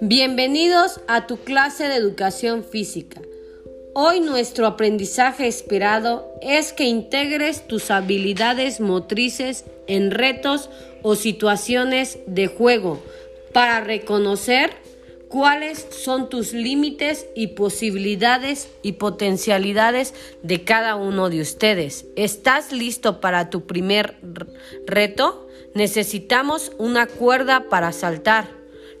Bienvenidos a tu clase de educación física. Hoy nuestro aprendizaje esperado es que integres tus habilidades motrices en retos o situaciones de juego para reconocer cuáles son tus límites y posibilidades y potencialidades de cada uno de ustedes. ¿Estás listo para tu primer reto? Necesitamos una cuerda para saltar.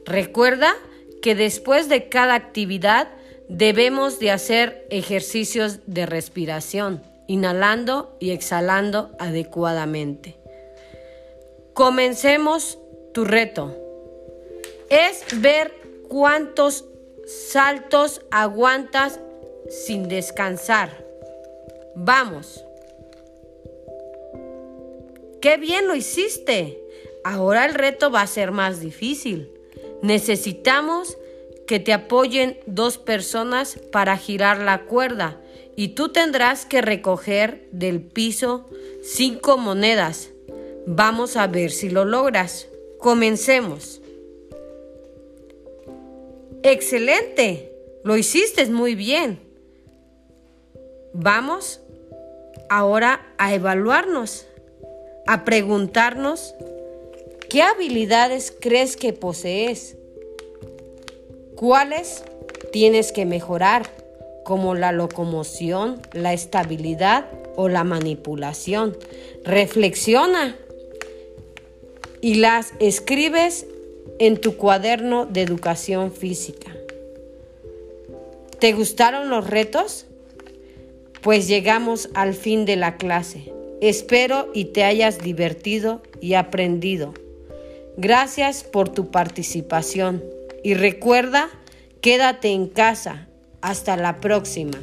Recuerda que después de cada actividad debemos de hacer ejercicios de respiración, inhalando y exhalando adecuadamente. Comencemos tu reto. Es ver cuántos saltos aguantas sin descansar. Vamos. ¡Qué bien lo hiciste! Ahora el reto va a ser más difícil. Necesitamos que te apoyen dos personas para girar la cuerda y tú tendrás que recoger del piso cinco monedas. Vamos a ver si lo logras. Comencemos. Excelente, lo hiciste muy bien. Vamos ahora a evaluarnos, a preguntarnos ¿Qué habilidades crees que posees? ¿Cuáles tienes que mejorar? Como la locomoción, la estabilidad o la manipulación. Reflexiona y las escribes en tu cuaderno de educación física. ¿Te gustaron los retos? Pues llegamos al fin de la clase. Espero y te hayas divertido y aprendido. Gracias por tu participación y recuerda, quédate en casa. Hasta la próxima.